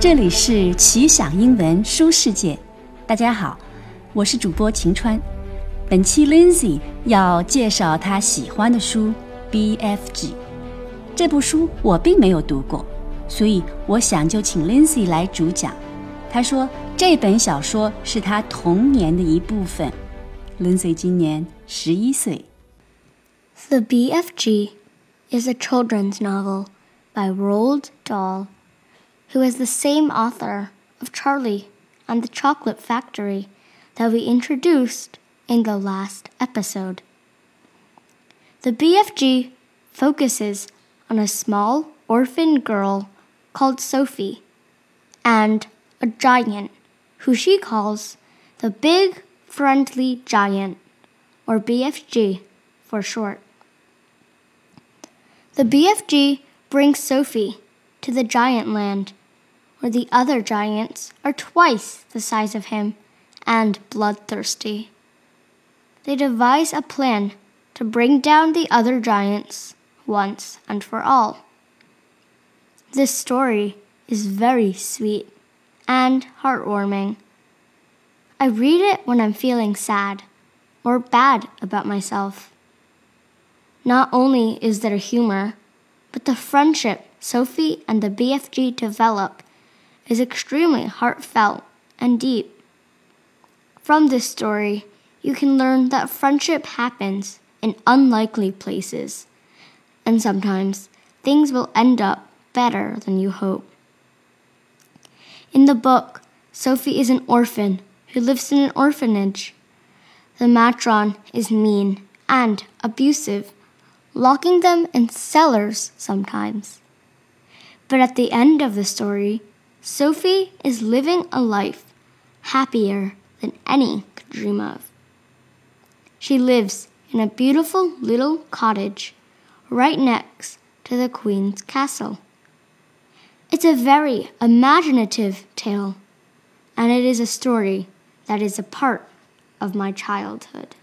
这里是奇想英文书世界，大家好，我是主播晴川。本期 Lindsay 要介绍她喜欢的书《B.F.G》。这部书我并没有读过，所以我想就请 Lindsay 来主讲。她说这本小说是她童年的一部分。Lindsay 今年十一岁。The B.F.G. is a children's novel by Roald Dahl. Who is the same author of Charlie and the Chocolate Factory that we introduced in the last episode. The BFG focuses on a small orphan girl called Sophie and a giant who she calls the Big Friendly Giant, or BFG for short. The BFG brings Sophie to the giant land where the other giants are twice the size of him and bloodthirsty. They devise a plan to bring down the other giants once and for all. This story is very sweet and heartwarming. I read it when I'm feeling sad or bad about myself. Not only is there humor, but the friendship Sophie and the BFG develop is extremely heartfelt and deep. From this story, you can learn that friendship happens in unlikely places, and sometimes things will end up better than you hope. In the book, Sophie is an orphan who lives in an orphanage. The matron is mean and abusive, locking them in cellars sometimes. But at the end of the story, Sophie is living a life happier than any could dream of. She lives in a beautiful little cottage right next to the Queen's castle. It's a very imaginative tale, and it is a story that is a part of my childhood.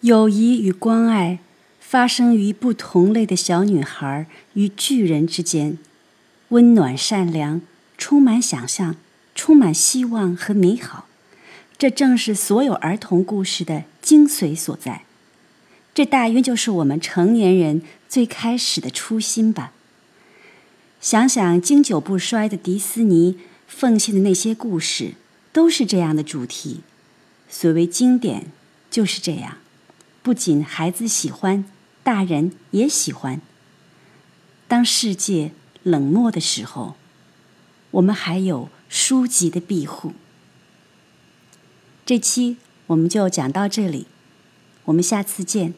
友谊与关爱发生于不同类的小女孩与巨人之间。 温暖、善良，充满想象，充满希望和美好，这正是所有儿童故事的精髓所在。这大约就是我们成年人最开始的初心吧。想想经久不衰的迪士尼奉献的那些故事，都是这样的主题。所谓经典，就是这样，不仅孩子喜欢，大人也喜欢。当世界。冷漠的时候，我们还有书籍的庇护。这期我们就讲到这里，我们下次见。